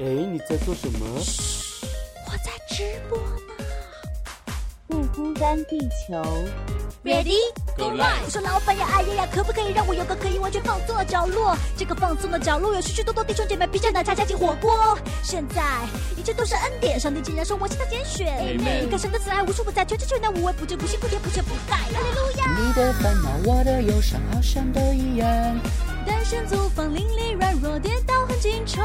哎，你在做什么？我在直播呢。不孤单，地球。Ready Go live 我说老板呀，哎呀呀，可不可以让我有个可以完全放松的角落？这个放松的角落有许许多多弟兄姐妹披着奶茶加进火锅。现在一切都是恩典，上帝竟然说我是他拣选。Amen 你看神的慈爱无处不在，全知全能无微不至，不辛不甜不缺不败。哈利路亚。你的烦恼，我的忧伤，好像都一样。单身租房，邻里软弱，跌倒很经常。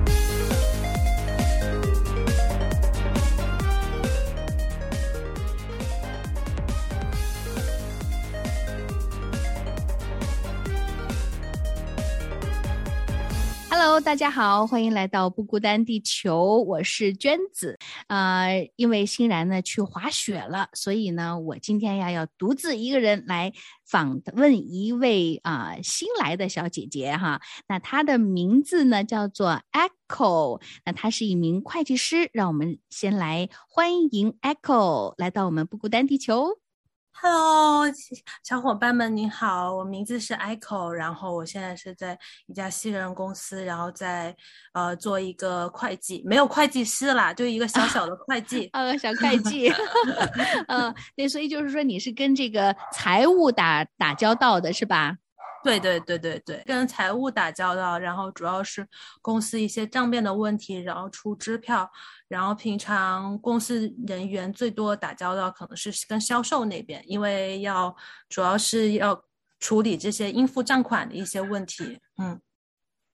大家好，欢迎来到不孤单地球，我是娟子。呃，因为欣然呢去滑雪了，所以呢，我今天呀要独自一个人来访问一位啊、新来的小姐姐哈。那她的名字呢叫做 Echo，那她是一名会计师。让我们先来欢迎 Echo 来到我们不孤单地球。Hello，小伙伴们，你好，我名字是 Echo，然后我现在是在一家新人公司，然后在呃做一个会计，没有会计师啦，就一个小小的会计。呃，小会计，呃，对，所以就是说你是跟这个财务打打交道的是吧？对对对对对，跟财务打交道，然后主要是公司一些账面的问题，然后出支票，然后平常公司人员最多打交道可能是跟销售那边，因为要主要是要处理这些应付账款的一些问题，嗯。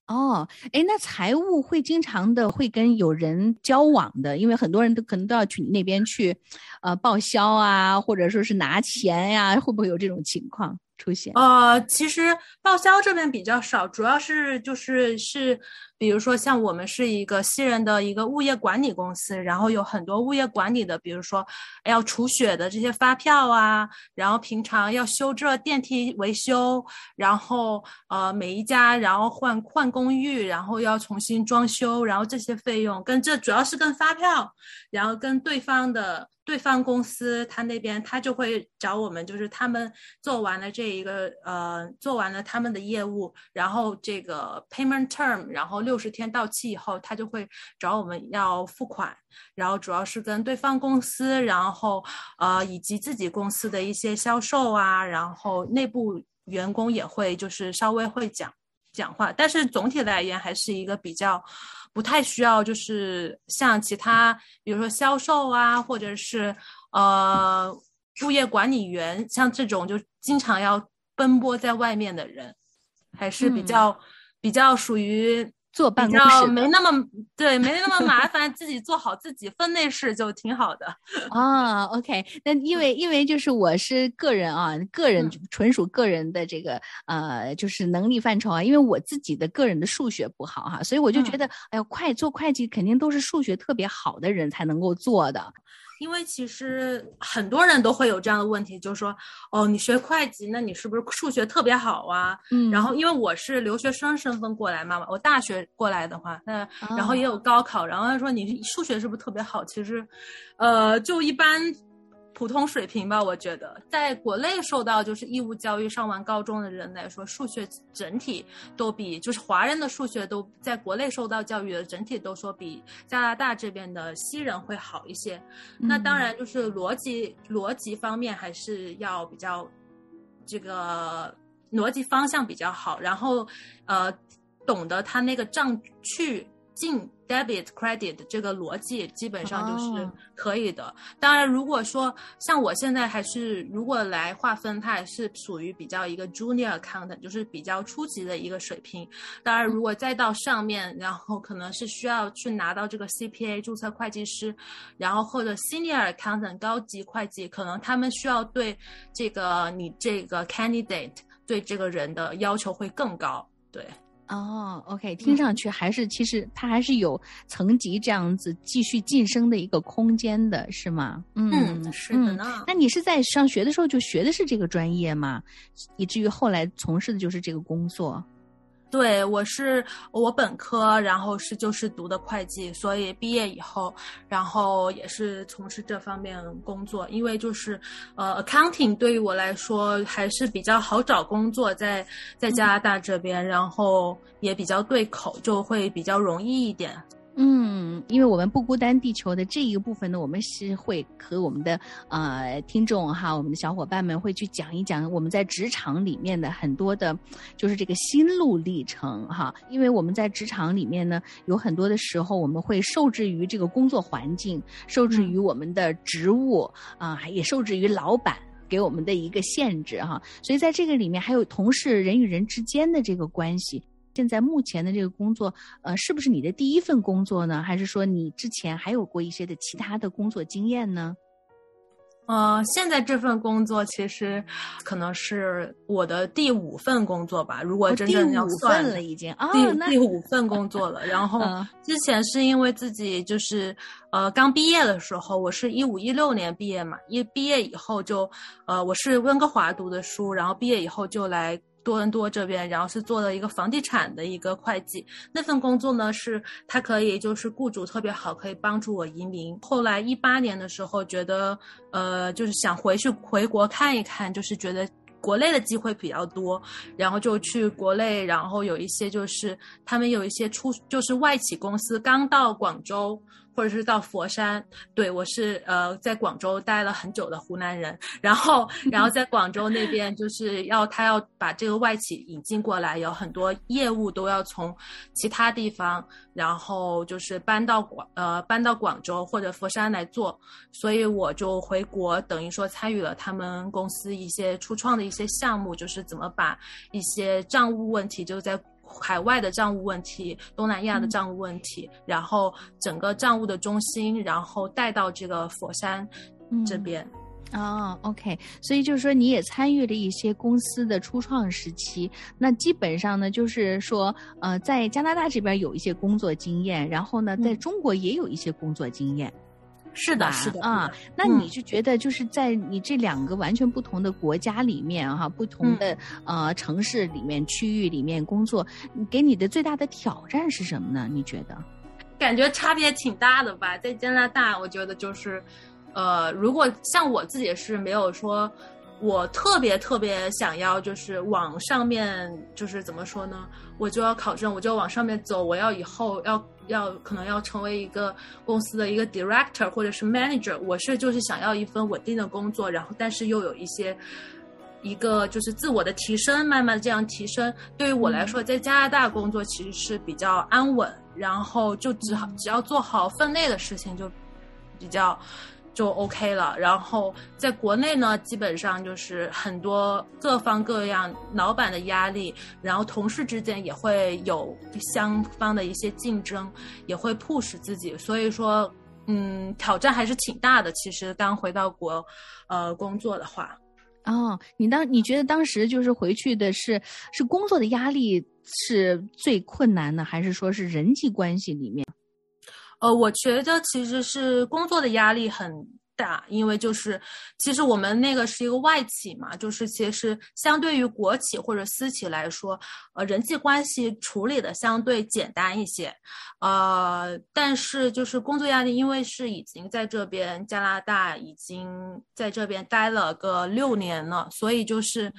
哦，哎，那财务会经常的会跟有人交往的，因为很多人都可能都要去你那边去，呃，报销啊，或者说是拿钱呀、会不会有这种情况出现？呃，其实报销这边比较少，主要是就是是，比如说像我们是一个西人的一个物业管理公司，然后有很多物业管理的，比如说要除雪的这些发票啊，然后平常要修这电梯维修，然后呃每一家然后换换公寓，然后要重新装修，然后这些费用跟这主要是跟发票，然后跟对方的。对方公司他那边他就会找我们，就是他们做完了这一个呃，做完了他们的业务，然后这个 payment term，然后六十天到期以后，他就会找我们要付款，然后主要是跟对方公司，然后呃以及自己公司的一些销售啊，然后内部员工也会就是稍微会讲讲话，但是总体来言还是一个比较。不太需要，就是像其他，比如说销售啊，或者是呃物业管理员，像这种就经常要奔波在外面的人，还是比较、比较属于坐办公室没那么对，没那么麻烦，自己做好自己分内事就挺好的。啊，OK，那因为因为就是我是个人啊，个人嗯纯属个人的这个呃，就是能力范畴啊，因为我自己的个人的数学不好哈，所以我就觉嗯得，哎呀，会做会计肯定都是数学特别好的人才能够做的。因为其实很多人都会有这样的问题，就是说，哦，你学会计，那你是不是数学特别好啊？嗯然后因为我是留学生身份过来嘛，我大学过来的话，那然后哦也有高考，然后他说你数学是不是特别好？其实，呃，就一般普通水平吧，我觉得，在国内受到就是义务教育上完高中的人来说，数学整体都比就是华人的数学都在国内受到教育的整体都说比加拿大这边的西人会好一些。那当然就是逻辑逻辑方面还是要比较这个逻辑方向比较好，然后呃懂得他那个账去进 debit credit 这个逻辑基本上就是哦可以的。当然，如果说像我现在还是如果来划分，它还是属于比较一个 junior accountant，就是比较初级的一个水平。当然，如果再到上面，然后可能是需要去拿到这个 CPA 注册会计师，然后或者 senior accountant 高级会计，可能他们需要对这个你这个 candidate 对这个人的要求会更高。对，哦，OK，听上去还是其实它还是有层级这样子继续晋升的一个空间的，是吗？嗯，是的呢。那你是在上学的时候就学的是这个专业吗？以至于后来从事的就是这个工作？对，我是我本科，然后是就是读的会计，所以毕业以后，然后也是从事这方面工作。因为就是呃，accounting 对于我来说还是比较好找工作，在在加拿大这边，然后也比较对口，就会比较容易一点。嗯，因为我们不孤单地球的这一个部分呢，我们是会和我们的呃听众哈，我们的小伙伴们会去讲一讲我们在职场里面的很多的，就是这个心路历程哈。因为我们在职场里面呢，有很多的时候我们会受制于这个工作环境，受制于我们的职务啊，也受制于老板给我们的一个限制哈。所以在这个里面，还有同事人与人之间的这个关系。现在目前的这个工作，呃，是不是你的第一份工作呢？还是说你之前还有过一些的其他的工作经验呢？呃，现在这份工作其实可能是我的第五份工作吧。如果真正要算了，已经啊，第第五份工作了。然 后之前是因为自己就是呃刚毕业的时候，我是一五一六年毕业嘛，一毕业以后就呃我是温哥华读的书，然后毕业以后就来。多伦多这边，然后是做了一个房地产的一个会计。那份工作呢，是他可以就是雇主特别好，可以帮助我移民。后来一八年的时候，觉得呃，就是想回去回国看一看，就是觉得国内的机会比较多，然后就去国内，然后有一些就是他们有一些出就是外企公司刚到广州。或者是到佛山，对我是呃在广州待了很久的湖南人，然后 然后在广州那边就是要他要把这个外企引进过来，有很多业务都要从其他地方，然后就是搬到广呃搬到广州或者佛山来做，所以我就回国，等于说参与了他们公司一些初创的一些项目，就是怎么把一些账务问题就在。海外的账务问题，东南亚的账务问题，然后整个账务的中心，然后带到这个佛山这边。哦，OK，所以就是说你也参与了一些公司的初创时期，那基本上呢，就是说，呃，在加拿大这边有一些工作经验，然后呢，在中国也有一些工作经验。是的，是的啊，那你就觉得就是在你这两个完全不同的国家里面哈，不同的呃城市里面、区域里面工作，给你的最大的挑战是什么呢？你觉得？感觉差别挺大的吧，在加拿大，我觉得就是，呃，如果像我自己是没有说。我特别特别想要，就是往上面，就是怎么说呢？我就要考证，我就往上面走。我要以后要要可能要成为一个公司的一个 director 或者是 manager。我是就是想要一份稳定的工作，然后但是又有一些一个就是自我的提升，慢慢的这样提升。对于我来说，在加拿大工作其实是比较安稳，然后就只好只要做好分内的事情就比较。就 OK 了，然后在国内呢，基本上就是很多各方各样老板的压力，然后同事之间也会有相方的一些竞争，也会 push 自己，所以说，嗯，挑战还是挺大的。其实刚回到国，呃，工作的话，哦，你当你觉得当时就是回去的是是工作的压力是最困难的，还是说是人际关系里面？呃，我觉得其实是工作的压力很大，因为就是其实我们那个是一个外企嘛，就是其实相对于国企或者私企来说，呃，人际关系处理的相对简单一些，呃，但是就是工作压力，因为是已经在这边加拿大已经在这边待了个六年了，所以就是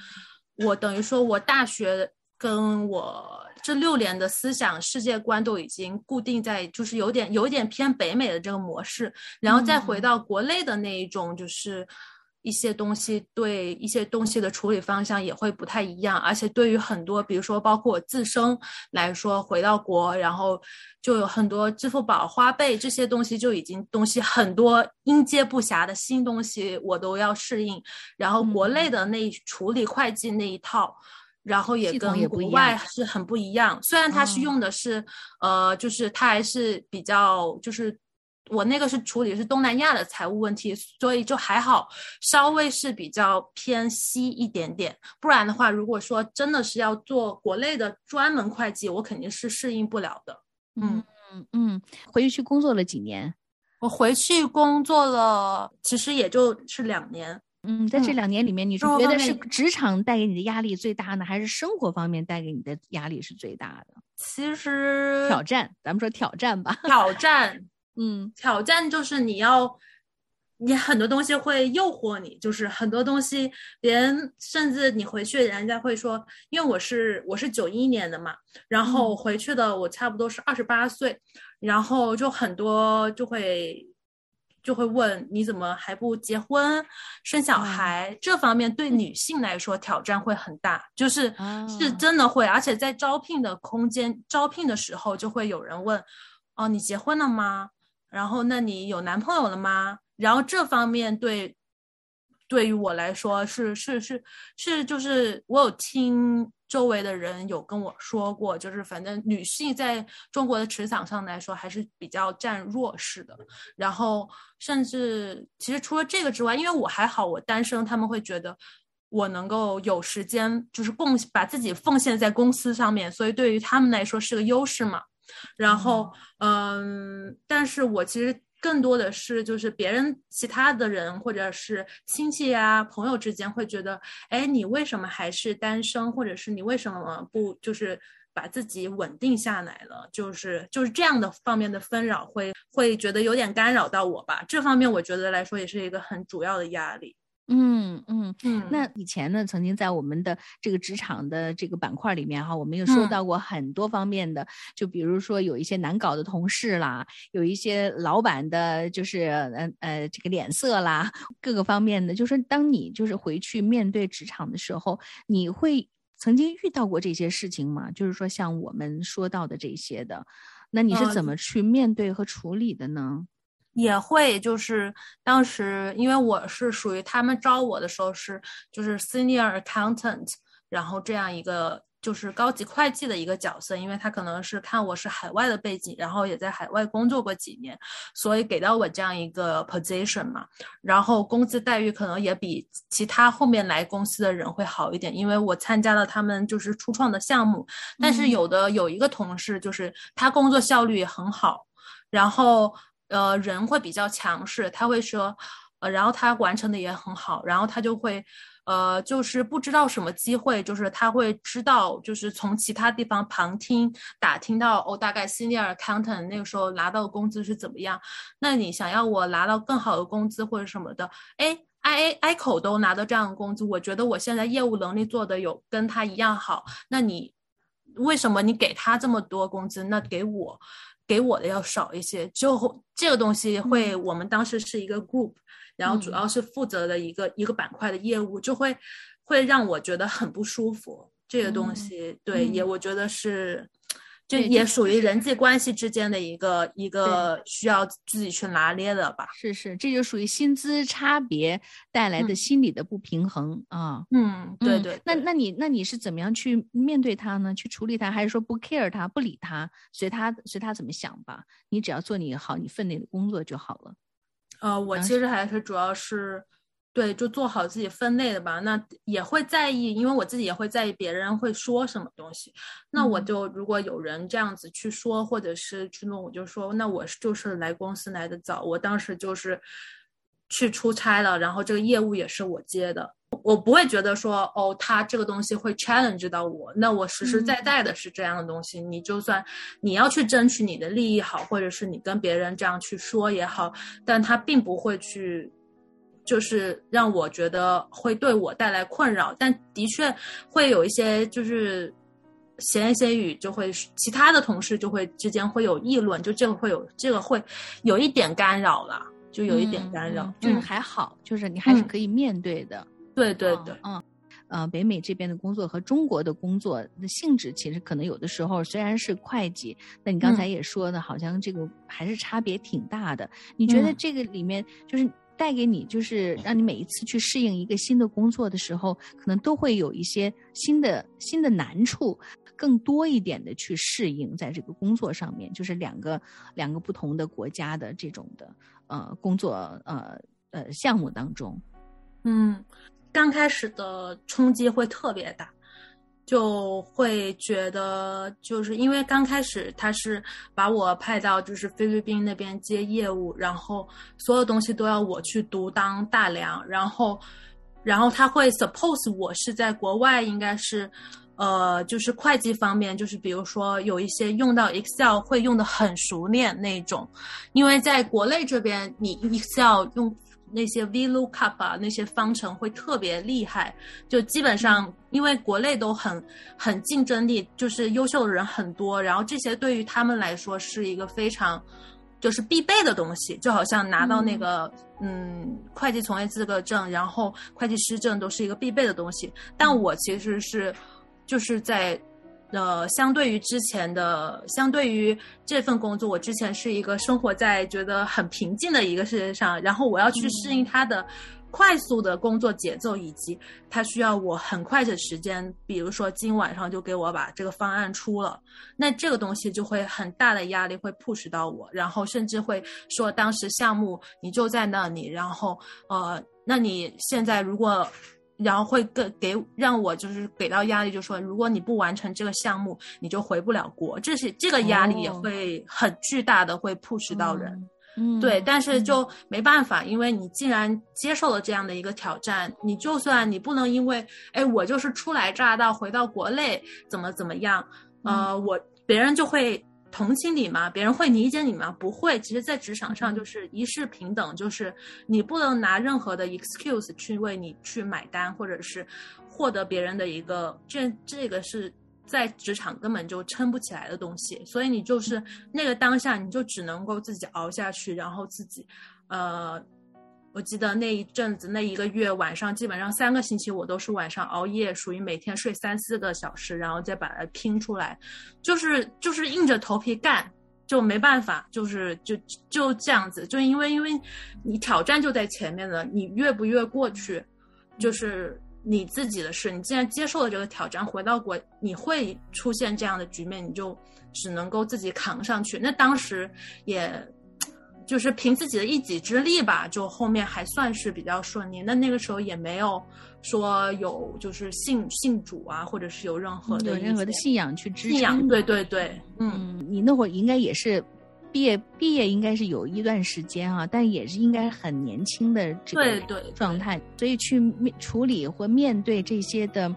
我等于说我大学跟我。这六年的思想世界观都已经固定在，就是有点有点偏北美的这个模式，然后再回到国内的那一种，就是一些东西对一些东西的处理方向也会不太一样，而且对于很多，比如说包括我自身来说，回到国，然后就有很多支付宝、花呗这些东西就已经东西很多应接不暇的新东西我都要适应，然后国内的那处理会计那一套。然后也跟国外是很不一样，虽然它是用的是，呃，就是它还是比较就是我那个是处理是东南亚的财务问题，所以就还好，稍微是比较偏西一点点。不然的话，如果说真的是要做国内的专门会计，我肯定是适应不了的。嗯嗯嗯，回去工作了几年？我回去工作了，其实也就是两年。嗯，在这嗯两年里面，你是觉得是职场带给你的压力最大呢，还是生活方面带给你的压力是最大的？其实挑战，咱们说挑战吧。挑战嗯挑战就是你要，你很多东西会诱惑你，就是很多东西，别人甚至你回去，人家会说，因为我是我是九一年的嘛，然后回去的我差不多是二十八岁，然后就很多就会。就会问你怎么还不结婚生小孩？这方面对女性来说挑战会很大，就是啊是真的会，而且在招聘的空间招聘的时候，就会有人问，哦，你结婚了吗？然后那你有男朋友了吗？然后这方面对对于我来说是是是是，就是我有听周围的人有跟我说过，就是反正女性在中国的职场上来说还是比较占弱势的。然后甚至其实除了这个之外，因为我还好，我单身，他们会觉得。我能够有时间，就是贡把自己奉献在公司上面，所以对于他们来说是个优势嘛。然后，嗯，但是我其实更多的是，就是别人其他的人或者是亲戚啊、朋友之间会觉得，哎，你为什么还是单身，或者是你为什么不就是把自己稳定下来了？就是就是这样的方面的纷扰会会觉得有点干扰到我吧。这方面我觉得来说也是一个很主要的压力。嗯嗯。嗯，那以前呢，曾经在我们的这个职场的这个板块里面哈，我们有说嗯到过很多方面的，就比如说有一些难搞的同事啦，有一些老板的，就是呃呃这个脸色啦，各个方面的，就是当你就是回去面对职场的时候，你会曾经遇到过这些事情吗？就是说像我们说到的这些的，那你是呃怎么去面对和处理的呢？也会就是当时，因为我是属于他们招我的时候是就是 senior accountant，然后这样一个就是高级会计的一个角色，因为他可能是看我是海外的背景，然后也在海外工作过几年，所以给到我这样一个 position 嘛，然后工资待遇可能也比其他后面来公司的人会好一点，因为我参加了他们就是初创的项目，但是嗯。有的有一个同事就是他工作效率也很好，然后呃人会比较强势，他会说，呃，然后他完成的也很好，然后他就会。呃，就是不知道什么机会，就是他会知道，就是从其他地方旁听打听到，哦，大概 senior accountant 那个时候拿到的工资是怎么样。那你想要我拿到更好的工资或者什么的，哎，I I 口都拿到这样的工资，我觉得我现在业务能力做的有跟他一样好，那你为什么你给他这么多工资，那给我给我的要少一些？就这个东西会，我们当时是一个 group，然后主要是负责的一个、一个板块的业务，就会会让我觉得很不舒服。这个东西，对，也我觉得是。就也属于人际关系之间的一个一个需要自己去拿捏的吧。是是，这就属于薪资差别带来的嗯心理的不平衡啊。嗯，对嗯对。那那你那你是怎么样去面对他呢？去处理他，还是说不 care 他，不理他，随他随他怎么想吧？你只要做你好你分内的工作就好了。呃，我其实还是主要是，对，就做好自己分类的吧。那也会在意，因为我自己也会在意别人会说什么东西。那我嗯就如果有人这样子去说，或者是去弄，我就说，那我就是来公司来的早，我当时就是去出差了，然后这个业务也是我接的。我不会觉得说，哦，他这个东西会 challenge 到我。那我实实在在的是这样的东西。你就算你要去争取你的利益好，或者是你跟别人这样去说也好，但他并不会去，就是让我觉得会对我带来困扰。但的确会有一些就是闲言闲语，就会其他的同事就会之间会有议论，就这个会有这个会有一点干扰了，就有一点干扰。嗯就是嗯还好，就是你还是嗯可以面对的。对对对。嗯，呃，北美这边的工作和中国的工作的性质，其实可能有的时候虽然是会计，那你刚才嗯也说的，好像这个还是差别挺大的。你觉得嗯这个里面，就是带给你，就是让你每一次去适应一个新的工作的时候，可能都会有一些新的新的难处，更多一点的去适应在这个工作上面，就是两个两个不同的国家的这种的呃工作呃呃项目当中。嗯，刚开始的冲击会特别大。就会觉得，就是因为刚开始他是把我派到就是菲律宾那边接业务，然后所有东西都要我去独当大梁，然后，然后他会 suppose 我是在国外，应该是，呃，就是会计方面，就是比如说有一些用到 Excel 会用的很熟练那种，因为在国内这边你 Excel 用。那些 VLOOKUP 啊，那些方程会特别厉害，就基本上因为国内都很很竞争力，就是优秀的人很多，然后这些对于他们来说是一个非常就是必备的东西，就好像拿到那个嗯会计从业资格证，然后会计师证都是一个必备的东西。但我其实是就是在。呃，相对于之前的，相对于这份工作，我之前是一个生活在觉得很平静的一个世界上，然后我要去适应他的快速的工作节奏，以及他需要我很快的时间，比如说今晚上就给我把这个方案出了，那这个东西就会很大的压力会 push 到我，然后甚至会说当时项目你就在那里，然后呃，那你现在如果。然后会更给让我就是给到压力，就说如果你不完成这个项目，你就回不了国。这是这个压力也会很巨大的，会 push 到人。嗯，对，但是就没办法，因为你既然接受了这样的一个挑战，你就算你不能因为哎我就是初来乍到回到国内怎么怎么样，呃，我别人就会。同情你吗？别人会理解你吗？不会。其实，在职场上就是一视平等，就是你不能拿任何的 excuse 去为你去买单，或者是获得别人的一个这这个是在职场根本就撑不起来的东西。所以你就是那个当下，你就只能够自己熬下去，然后自己，呃。我记得那一阵子，那一个月晚上，基本上三个星期我都是晚上熬夜，属于每天睡三四个小时，然后再把它拼出来，就是就是硬着头皮干，就没办法，就是就就这样子，就因为因为你挑战就在前面了，你越不越过去，就是你自己的事。你既然接受了这个挑战，回到国你会出现这样的局面，你就只能够自己扛上去。那当时也。就是凭自己的一己之力吧，就后面还算是比较顺利。那那个时候也没有说有就是信信主啊，或者是有任何的任何的信仰去支撑。对对对，嗯，你那会儿应该也是毕业毕业，应该是有一段时间啊，但也是应该很年轻的这个状态，所以去面处理或面对这些的。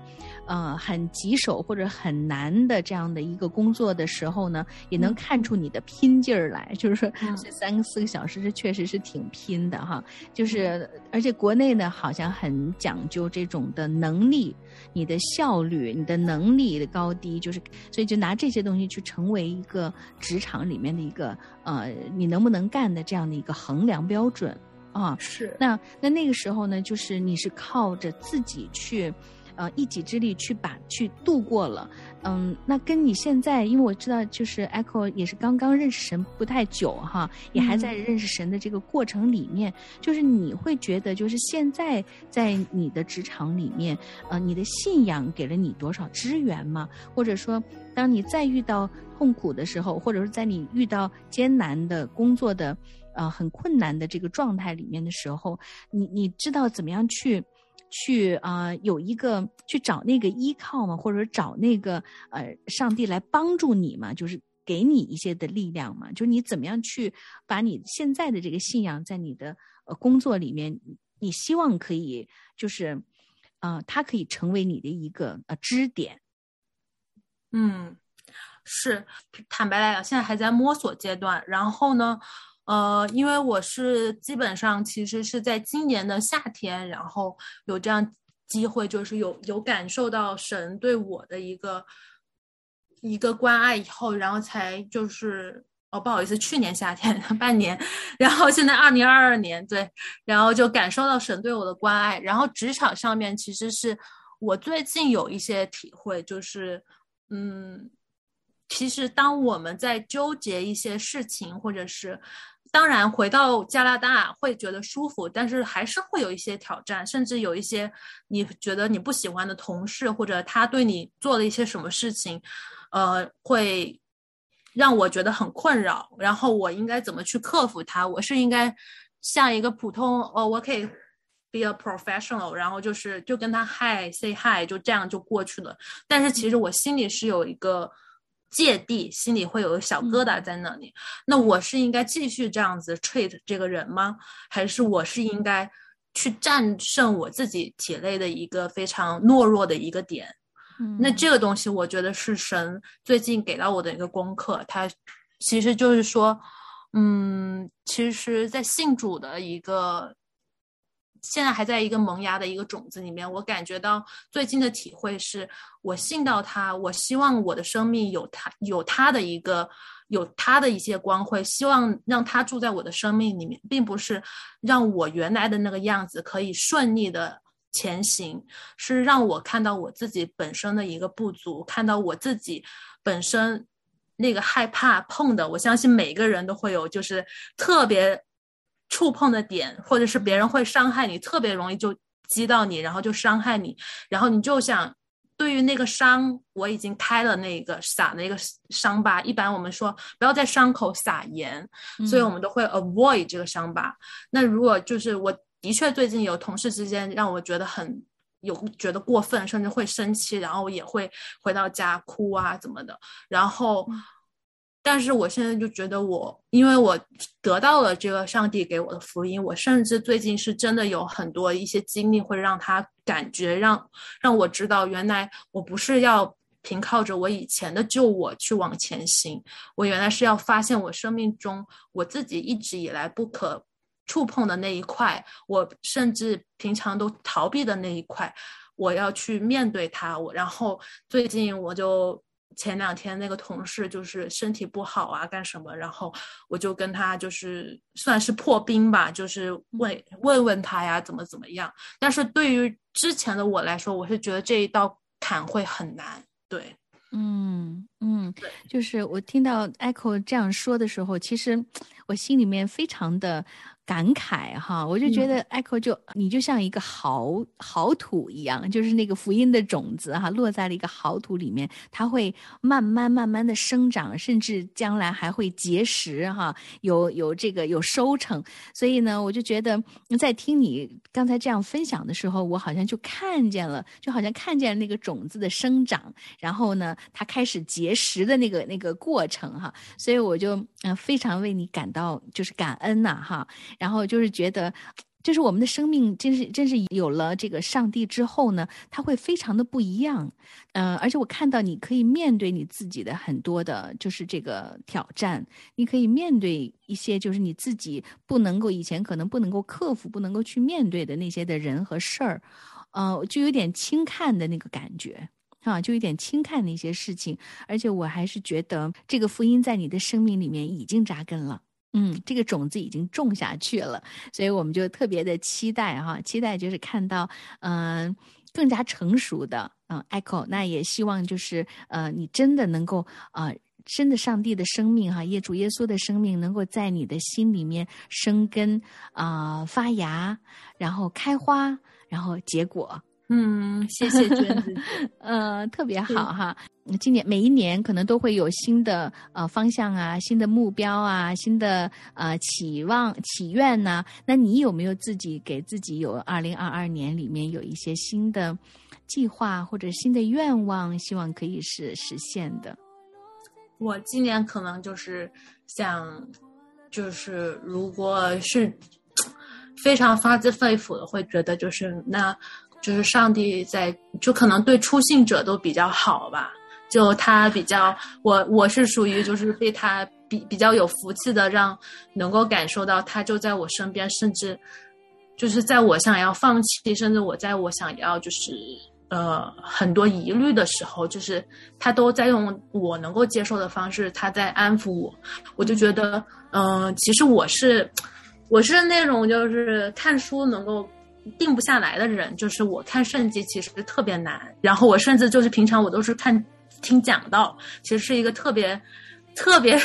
呃，很棘手或者很难的这样的一个工作的时候呢，也能看出你的拼劲儿来。就是说，这三个四个小时，这确实是挺拼的哈。就是，而且国内呢，好像很讲究这种的能力、你的效率、你的能力的高低，就是，所以就拿这些东西去成为一个职场里面的一个呃，你能不能干的这样的一个衡量标准啊。是。那那那个时候呢，就是你是靠着自己去。呃，一己之力去把去度过了，嗯，那跟你现在，因为我知道，就是 Echo 也是刚刚认识神不太久哈，也还在认识神的这个过程里面，就是你会觉得，就是现在在你的职场里面，呃，你的信仰给了你多少支援吗？或者说，当你再遇到痛苦的时候，或者是在你遇到艰难的工作的，呃，很困难的这个状态里面的时候，你你知道怎么样去？去啊，有一个去找那个依靠嘛，或者说找那个呃上帝来帮助你嘛，就是给你一些的力量嘛。就是你怎么样去把你现在的这个信仰在你的呃工作里面，你希望可以就是啊，它可以成为你的一个呃支点。嗯，是坦白来讲，现在还在摸索阶段。然后呢？呃，因为我是基本上其实是在今年的夏天，然后有这样机会，就是有有感受到神对我的一个一个关爱以后，然后才就是哦，不好意思，去年夏天 半年，然后现在二零二二年对，然后就感受到神对我的关爱，然后职场上面其实是我最近有一些体会，就是嗯，其实当我们在纠结一些事情，或者是。当然回到加拿大会觉得舒服，但是还是会有一些挑战，甚至有一些你觉得你不喜欢的同事，或者他对你做了一些什么事情，呃，会让我觉得很困扰。然后我应该怎么去克服它？我是应该像一个普通哦，我可以 be a professional，然后就是就跟他 hi say hi，就这样就过去了。但是其实我心里是有一个。芥蒂，心里会有个小疙瘩在那里。那我是应该继续这样子 treat 这个人吗？还是我是应该去战胜我自己体内的一个非常懦弱的一个点？那这个东西，我觉得是神最近给到我的一个功课。他其实就是说，嗯，其实，在信主的一个。现在还在一个萌芽的一个种子里面，我感觉到最近的体会是，我信到他，我希望我的生命有他有他的一个有他的一些光辉，希望让他住在我的生命里面，并不是让我原来的那个样子可以顺利的前行，是让我看到我自己本身的一个不足，看到我自己本身那个害怕碰的，我相信每个人都会有，就是特别。触碰的点，或者是别人会伤害你，特别容易就击到你，然后就伤害你，然后你就想，对于那个伤，我已经开了那个撒那个伤疤，一般我们说不要在伤口撒盐，所以我们都会 avoid 这个伤疤。那如果就是我的确最近有同事之间让我觉得很有觉得过分，甚至会生气，然后也会回到家哭啊怎么的，然后。但是我现在就觉得我，因为我得到了这个上帝给我的福音，我甚至最近是真的有很多一些经历，会让他感觉让让我知道，原来我不是要凭靠着我以前的旧我去往前行，我原来是要发现我生命中我自己一直以来不可触碰的那一块，我甚至平常都逃避的那一块，我要去面对它。我然后最近我就。前两天那个同事就是身体不好啊，干什么？然后我就跟他就是算是破冰吧，就是问问问他呀，怎么怎么样。但是对于之前的我来说，我是觉得这一道坎会很难。对，嗯嗯，就是我听到 Echo 这样说的时候，其实我心里面非常的。感慨哈，我就觉得 Echo 就你就像一个好好土一样，就是那个福音的种子哈，落在了一个好土里面，它会慢慢慢慢的生长，甚至将来还会结实哈，有有这个有收成。所以呢，我就觉得在听你刚才这样分享的时候，我好像就看见了，就好像看见了那个种子的生长，然后呢，它开始结实的那个那个过程哈。所以我就嗯非常为你感到就是感恩呐哈。然后就是觉得，就是我们的生命真是真是有了这个上帝之后呢，他会非常的不一样。嗯，而且我看到你可以面对你自己的很多的，就是这个挑战，你可以面对一些就是你自己不能够以前可能不能够克服、不能够去面对的那些的人和事儿，呃，就有点轻看的那个感觉啊，就有点轻看那些事情。而且我还是觉得这个福音在你的生命里面已经扎根了。嗯，这个种子已经种下去了，所以我们就特别的期待哈，期待就是看到嗯更加成熟的嗯 Echo，那也希望就是呃你真的能够啊真的上帝的生命哈，耶主耶稣的生命能够在你的心里面生根啊发芽，然后开花，然后结果。嗯，谢谢娟子，呃，特别好哈。今年每一年可能都会有新的呃方向啊，新的目标啊，新的呃期望祈愿呐。那你有没有自己给自己有二零二二年里面有一些新的计划或者新的愿望，希望可以是实现的？我今年可能就是想，就是如果是 非常发自肺腑的，会觉得就是那。就是上帝在，就可能对初信者都比较好吧。就他比较，我我是属于就是被他比比较有福气的，让能够感受到他就在我身边，甚至就是在我想要放弃，甚至我在我想要就是呃很多疑虑的时候，就是他都在用我能够接受的方式，他在安抚我。我就觉得，嗯，其实我是我是那种就是看书能够。定不下来的人，就是我看圣经其实特别难。然后我甚至就是平常我都是看听讲道，其实是一个特别特别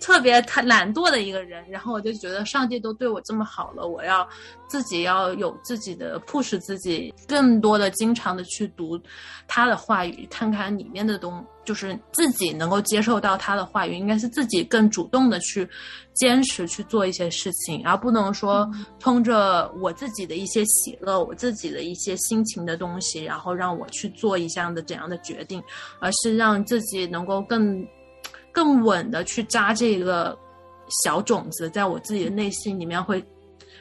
特别他懒惰的一个人，然后我就觉得上帝都对我这么好了，我要自己要有自己的 push 自己，更多的经常的去读他的话语，看看里面的东，就是自己能够接受到他的话语，应该是自己更主动的去坚持去做一些事情，而不能说通着我自己的一些喜乐，我自己的一些心情的东西，然后让我去做一项的怎样的决定，而是让自己能够更。更稳的去扎这个小种子，在我自己的内心里面会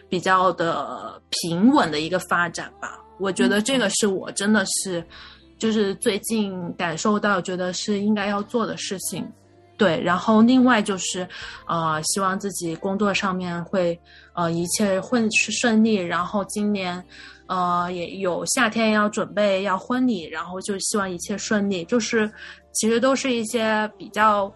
比较的平稳的一个发展吧。我觉得这个是我真的是，就是最近感受到，觉得是应该要做的事情。对，然后另外就是，呃，希望自己工作上面会呃一切混顺利。然后今年，呃，也有夏天要准备要婚礼，然后就希望一切顺利。就是其实都是一些比较。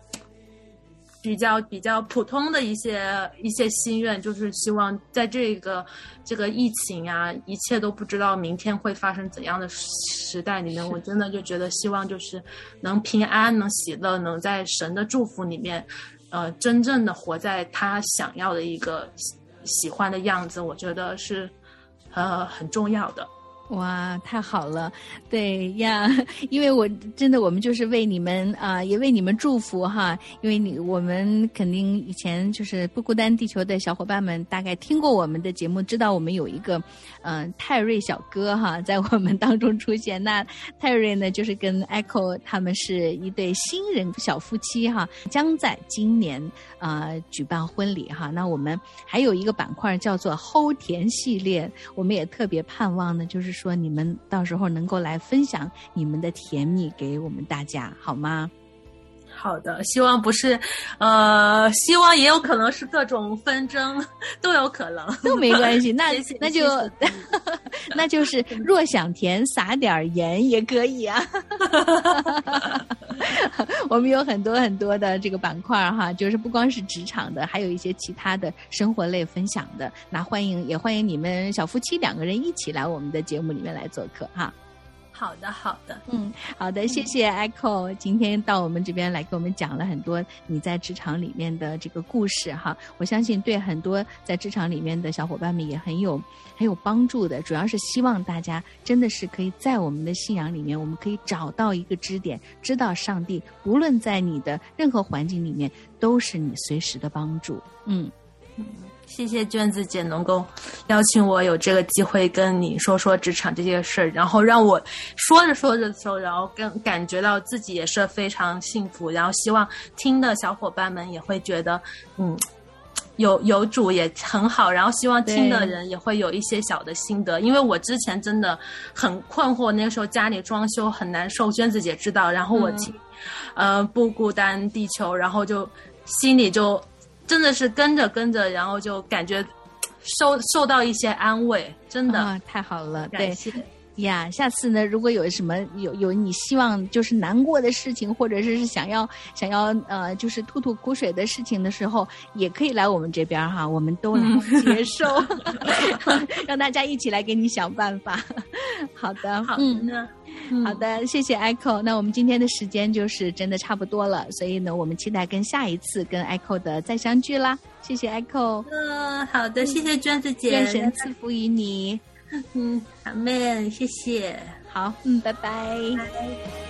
比较比较普通的一些一些心愿，就是希望在这个这个疫情啊，一切都不知道明天会发生怎样的时代里面，我真的就觉得希望就是能平安、能喜乐、能在神的祝福里面，呃，真正的活在他想要的一个喜欢的样子，我觉得是呃很重要的。哇，太好了，对呀，因为我真的，我们就是为你们啊，也为你们祝福哈。因为你我们肯定以前就是不孤单地球的小伙伴们，大概听过我们的节目，知道我们有一个嗯泰瑞小哥哈，在我们当中出现。那泰瑞呢，就是跟 Echo 他们是一对新人小夫妻哈，将在今年啊举办婚礼哈。那我们还有一个板块叫做齁甜系列，我们也特别盼望呢，就是。说你们到时候能够来分享你们的甜蜜给我们大家，好吗？好的，希望不是，呃，希望也有可能是各种纷争，都有可能，都没关系。那那就 那就是若想甜，撒点盐也可以啊。我们有很多很多的这个板块哈，就是不光是职场的，还有一些其他的生活类分享的。那欢迎也欢迎你们小夫妻两个人一起来我们的节目里面来做客哈。好的，好的，嗯，好的，谢谢 Echo，今天到我们这边来给我们讲了很多你在职场里面的这个故事哈，我相信对很多在职场里面的小伙伴们也很有很有帮助的，主要是希望大家真的是可以在我们的信仰里面，我们可以找到一个支点，知道上帝无论在你的任何环境里面都是你随时的帮助，嗯。谢谢娟子姐能够邀请我有这个机会跟你说说职场这些事儿，然后让我说着说着的时候，然后跟感觉到自己也是非常幸福，然后希望听的小伙伴们也会觉得，嗯，有有主也很好，然后希望听的人也会有一些小的心得，因为我之前真的很困惑，那个时候家里装修很难受，娟子姐知道，然后我听，呃，不孤单地球，然后就心里就。真的是跟着跟着，然后就感觉 受受到一些安慰，真的太好了。对呀，下次呢，如果有什么有有你希望就是难过的事情，或者是是想要想要呃就是吐吐苦水的事情的时候，也可以来我们这边哈，我们都能接受，让大家一起来给你想办法。好的，好的。好的，谢谢 Echo。那我们今天的时间就是真的差不多了，所以呢，我们期待跟下一次跟 Echo 的再相聚啦。谢谢 Echo。嗯，好的，谢谢娟子姐，愿神赐福于你。嗯，好妹，谢谢。好，嗯，拜拜。